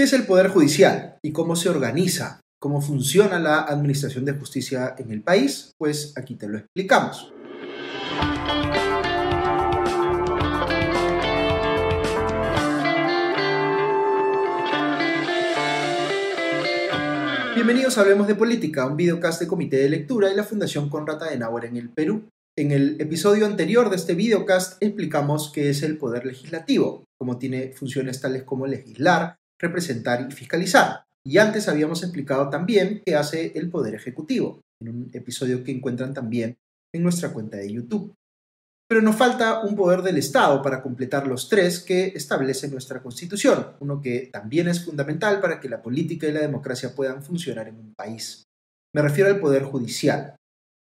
¿Qué es el Poder Judicial y cómo se organiza? ¿Cómo funciona la administración de justicia en el país? Pues aquí te lo explicamos. Bienvenidos a Hablemos de Política, un videocast de Comité de Lectura y la Fundación Conrata de Adenauer en el Perú. En el episodio anterior de este videocast explicamos qué es el poder legislativo, cómo tiene funciones tales como legislar, representar y fiscalizar. Y antes habíamos explicado también qué hace el Poder Ejecutivo, en un episodio que encuentran también en nuestra cuenta de YouTube. Pero nos falta un poder del Estado para completar los tres que establece nuestra Constitución, uno que también es fundamental para que la política y la democracia puedan funcionar en un país. Me refiero al Poder Judicial.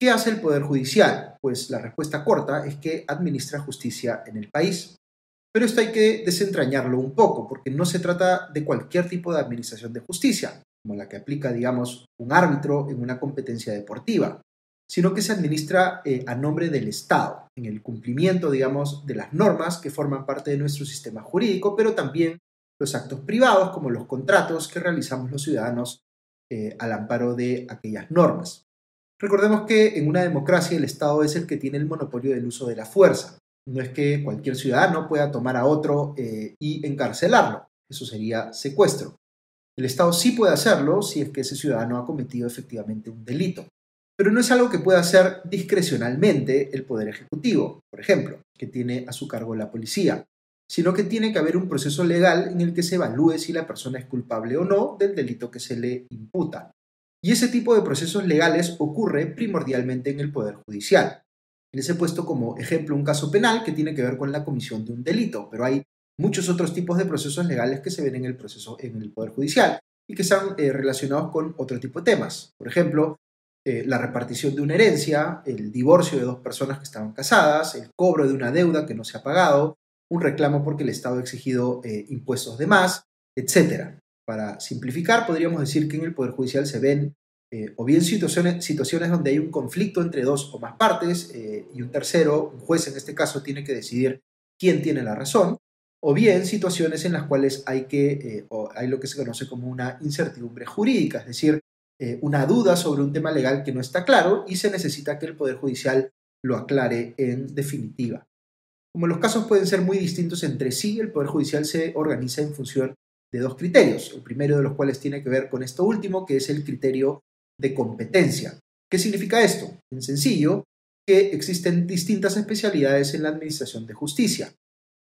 ¿Qué hace el Poder Judicial? Pues la respuesta corta es que administra justicia en el país. Pero esto hay que desentrañarlo un poco, porque no se trata de cualquier tipo de administración de justicia, como la que aplica, digamos, un árbitro en una competencia deportiva, sino que se administra eh, a nombre del Estado, en el cumplimiento, digamos, de las normas que forman parte de nuestro sistema jurídico, pero también los actos privados, como los contratos que realizamos los ciudadanos eh, al amparo de aquellas normas. Recordemos que en una democracia el Estado es el que tiene el monopolio del uso de la fuerza, no es que cualquier ciudadano pueda tomar a otro eh, y encarcelarlo. Eso sería secuestro. El Estado sí puede hacerlo si es que ese ciudadano ha cometido efectivamente un delito. Pero no es algo que pueda hacer discrecionalmente el Poder Ejecutivo, por ejemplo, que tiene a su cargo la policía, sino que tiene que haber un proceso legal en el que se evalúe si la persona es culpable o no del delito que se le imputa. Y ese tipo de procesos legales ocurre primordialmente en el Poder Judicial. Les he puesto como ejemplo un caso penal que tiene que ver con la comisión de un delito, pero hay muchos otros tipos de procesos legales que se ven en el proceso en el Poder Judicial y que están eh, relacionados con otro tipo de temas. Por ejemplo, eh, la repartición de una herencia, el divorcio de dos personas que estaban casadas, el cobro de una deuda que no se ha pagado, un reclamo porque el Estado ha exigido eh, impuestos de más, etc. Para simplificar, podríamos decir que en el Poder Judicial se ven eh, o bien situaciones, situaciones donde hay un conflicto entre dos o más partes eh, y un tercero, un juez en este caso, tiene que decidir quién tiene la razón, o bien situaciones en las cuales hay, que, eh, hay lo que se conoce como una incertidumbre jurídica, es decir, una duda sobre un tema legal que no está claro y se necesita que el Poder Judicial lo aclare en definitiva. Como los casos pueden ser muy distintos entre sí, el Poder Judicial se organiza en función de dos criterios, el primero de los cuales tiene que ver con esto último, que es el criterio de competencia. ¿Qué significa esto? En sencillo, que existen distintas especialidades en la administración de justicia.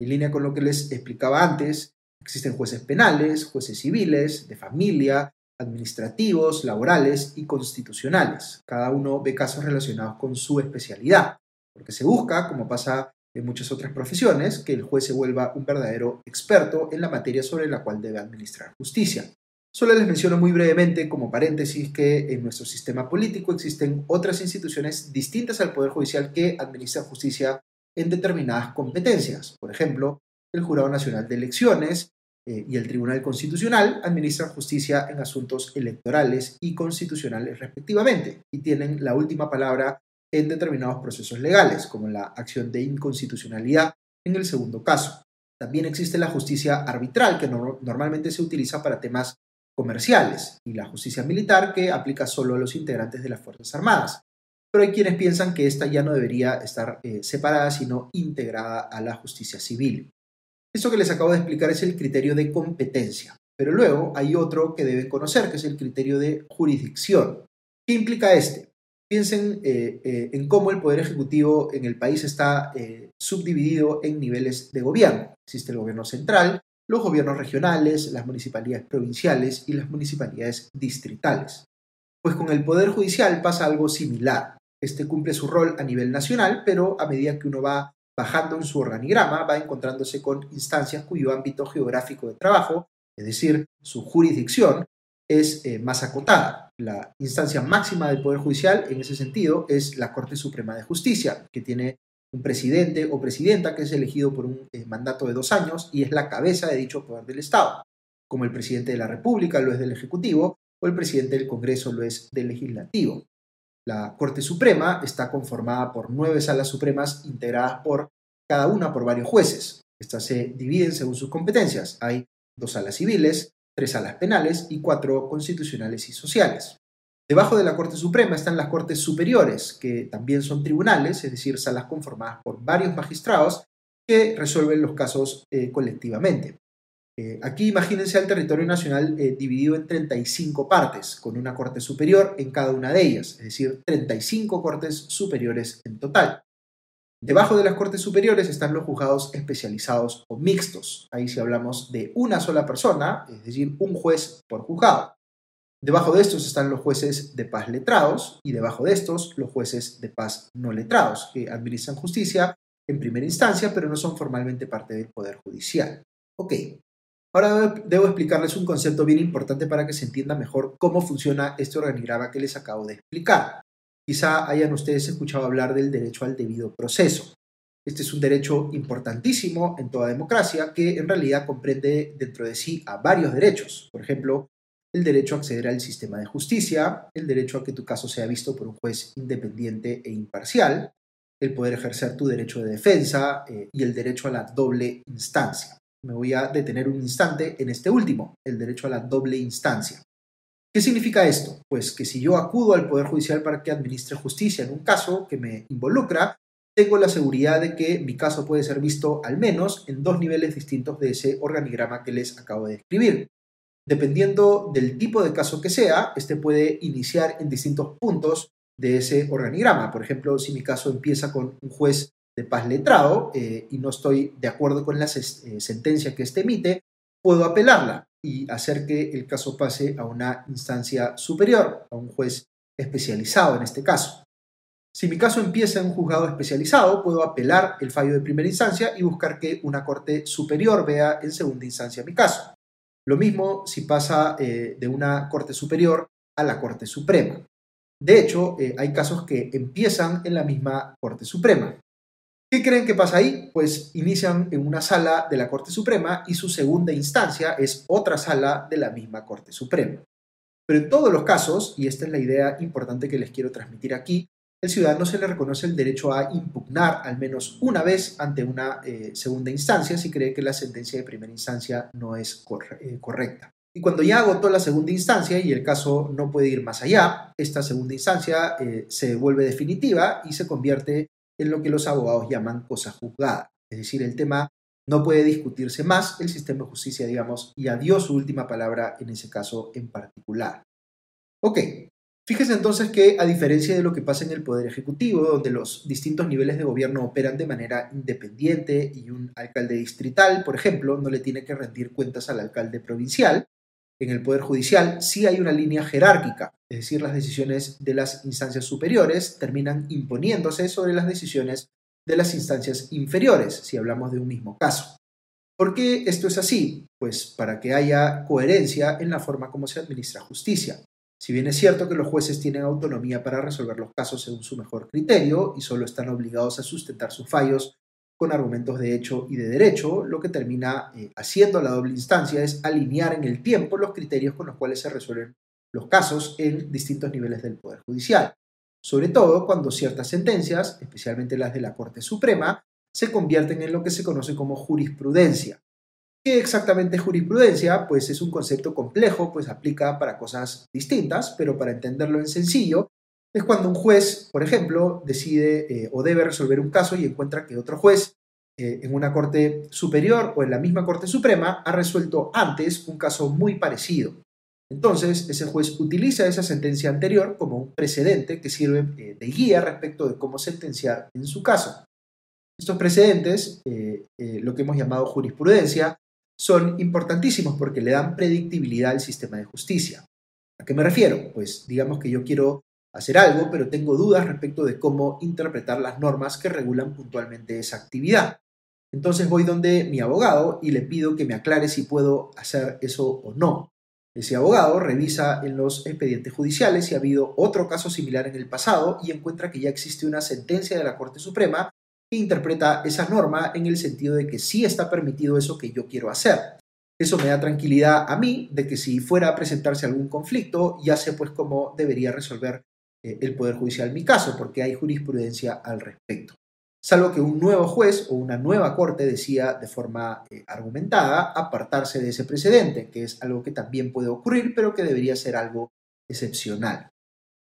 En línea con lo que les explicaba antes, existen jueces penales, jueces civiles, de familia, administrativos, laborales y constitucionales. Cada uno ve casos relacionados con su especialidad, porque se busca, como pasa en muchas otras profesiones, que el juez se vuelva un verdadero experto en la materia sobre la cual debe administrar justicia. Solo les menciono muy brevemente como paréntesis que en nuestro sistema político existen otras instituciones distintas al Poder Judicial que administran justicia en determinadas competencias. Por ejemplo, el Jurado Nacional de Elecciones eh, y el Tribunal Constitucional administran justicia en asuntos electorales y constitucionales respectivamente y tienen la última palabra en determinados procesos legales, como la acción de inconstitucionalidad en el segundo caso. También existe la justicia arbitral, que normalmente se utiliza para temas comerciales y la justicia militar que aplica solo a los integrantes de las Fuerzas Armadas. Pero hay quienes piensan que esta ya no debería estar eh, separada, sino integrada a la justicia civil. Eso que les acabo de explicar es el criterio de competencia, pero luego hay otro que deben conocer, que es el criterio de jurisdicción. ¿Qué implica este? Piensen eh, eh, en cómo el poder ejecutivo en el país está subdividido en niveles de gobierno. Existe el gobierno central, los gobiernos regionales, las municipalidades provinciales y las municipalidades distritales. Pues con el Poder Judicial pasa algo similar. Este cumple su rol a nivel nacional, pero a medida que uno va bajando en su organigrama, va encontrándose con instancias cuyo ámbito geográfico de trabajo, es decir, su jurisdicción, es eh, más acotada. La instancia máxima del Poder Judicial, en ese sentido, es la Corte Suprema de Justicia, que tiene un presidente o presidenta que es elegido por un eh, mandato de dos años y es la cabeza de dicho poder del Estado, como el presidente de la República lo es del Ejecutivo o el presidente del Congreso lo es del Legislativo. La Corte Suprema está conformada por nueve salas supremas integradas por cada una por varios jueces. Estas se dividen según sus competencias. Hay dos salas civiles, tres salas penales y cuatro constitucionales y sociales. Debajo de la Corte Suprema están las Cortes Superiores, que también son tribunales, es decir, salas conformadas por varios magistrados que resuelven los casos eh, colectivamente. Eh, aquí imagínense al territorio nacional eh, dividido en 35 partes, con una corte superior en cada una de ellas, es decir, 35 cortes superiores en total. Debajo de las cortes superiores están los juzgados especializados o mixtos. Ahí sí hablamos de una sola persona, es decir, un juez por juzgado. Debajo de estos están los jueces de paz letrados y debajo de estos los jueces de paz no letrados, que administran justicia en primera instancia, pero no son formalmente parte del Poder Judicial. Ok, Ahora debo explicarles un concepto bien importante para que se entienda mejor cómo funciona este organigrama que les acabo de explicar. Quizá hayan ustedes escuchado hablar del derecho al debido proceso. Este es un derecho importantísimo en toda democracia que en realidad comprende dentro de sí a varios derechos. Por ejemplo, el derecho a acceder al sistema de justicia, el derecho a que tu caso sea visto por un juez independiente e imparcial, el poder ejercer tu derecho de defensa eh, y el derecho a la doble instancia. Me voy a detener un instante en este último, el derecho a la doble instancia. ¿Qué significa esto? Pues que si yo acudo al Poder Judicial para que administre justicia en un caso que me involucra, tengo la seguridad de que mi caso puede ser visto al menos en dos niveles distintos de ese organigrama que les acabo de describir. Dependiendo del tipo de caso que sea, este puede iniciar en distintos puntos de ese organigrama. Por ejemplo, si mi caso empieza con un juez de paz letrado eh, y no estoy de acuerdo con la eh, sentencia que éste emite, puedo apelarla y hacer que el caso pase a una instancia superior, a un juez especializado en este caso. Si mi caso empieza en un juzgado especializado, puedo apelar el fallo de primera instancia y buscar que una corte superior vea en segunda instancia mi caso. Lo mismo si pasa eh, de una corte superior a la Corte Suprema. De hecho, hay casos que empiezan en la misma Corte Suprema. ¿Qué creen que pasa ahí? Pues inician en una sala de la Corte Suprema y su segunda instancia es otra sala de la misma Corte Suprema. Pero en todos los casos, y esta es la idea importante que les quiero transmitir aquí, el ciudadano se le reconoce el derecho a impugnar al menos una vez ante una eh, segunda instancia si cree que la sentencia de primera instancia no es eh, correcta. Y cuando ya agotó la segunda instancia y el caso no puede ir más allá, esta segunda instancia eh, se vuelve definitiva y se convierte en lo que los abogados llaman cosa juzgada. Es decir, el tema no puede discutirse más, el sistema de justicia, digamos, y dio su última palabra en ese caso en particular. Ok, fíjese entonces que a diferencia de lo que pasa en el Poder Ejecutivo, donde los distintos niveles de gobierno operan de manera independiente y un alcalde distrital, por ejemplo, no le tiene que rendir cuentas al alcalde provincial, en el Poder Judicial sí hay una línea jerárquica, es decir, las decisiones de las instancias superiores terminan imponiéndose sobre las decisiones de las instancias inferiores, si hablamos de un mismo caso. ¿Por qué esto es así? Pues para que haya coherencia en la forma como se administra justicia. Si bien es cierto que los jueces tienen autonomía para resolver los casos según su mejor criterio y solo están obligados a sustentar sus fallos con argumentos de hecho y de derecho, lo que termina eh, haciendo la doble instancia es alinear en el tiempo los criterios con los cuales se resuelven los casos en distintos niveles del Poder Judicial, sobre todo cuando ciertas sentencias, especialmente las de la Corte Suprema, se convierten en lo que se conoce como jurisprudencia. ¿Qué exactamente es jurisprudencia? Pues es un concepto complejo, pues aplica para cosas distintas, pero para entenderlo en sencillo, es cuando un juez, por ejemplo, decide eh, o debe resolver un caso y encuentra que otro juez eh, en una corte superior o en la misma corte suprema ha resuelto antes un caso muy parecido. Entonces, ese juez utiliza esa sentencia anterior como un precedente que sirve eh, de guía respecto de cómo sentenciar en su caso. Estos precedentes, lo que hemos llamado jurisprudencia, son importantísimos porque le dan predictibilidad al sistema de justicia. ¿A qué me refiero? Pues digamos que yo quiero hacer algo, pero tengo dudas respecto de cómo interpretar las normas que regulan puntualmente esa actividad. Entonces voy donde mi abogado y le pido que me aclare si puedo hacer eso o no. Ese abogado revisa en los expedientes judiciales si ha habido otro caso similar en el pasado y encuentra que ya existe una sentencia de la Corte Suprema interpreta esa norma en el sentido de que sí está permitido eso que yo quiero hacer. Eso me da tranquilidad a mí de que si fuera a presentarse algún conflicto, ya sé pues cómo debería resolver eh, el Poder Judicial mi caso, porque hay jurisprudencia al respecto. salvo que un nuevo juez o una nueva corte decida de forma eh, argumentada apartarse de ese precedente, que es algo que también puede ocurrir, pero que debería ser algo excepcional.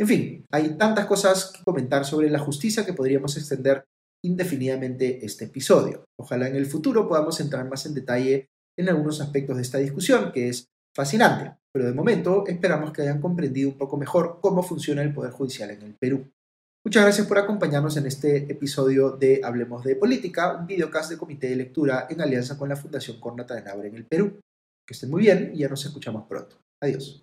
En fin, hay tantas cosas que comentar sobre la justicia que podríamos extender indefinidamente este episodio. Ojalá en el futuro podamos entrar más en detalle en algunos aspectos de esta discusión, que es fascinante, pero de momento esperamos que hayan comprendido un poco mejor cómo funciona el Poder Judicial en el Perú. Muchas gracias por acompañarnos en este episodio de Hablemos de Política, un videocast de comité de lectura en alianza con la Fundación Cornata de Nabre en el Perú. Que estén muy bien y ya nos escuchamos pronto. Adiós.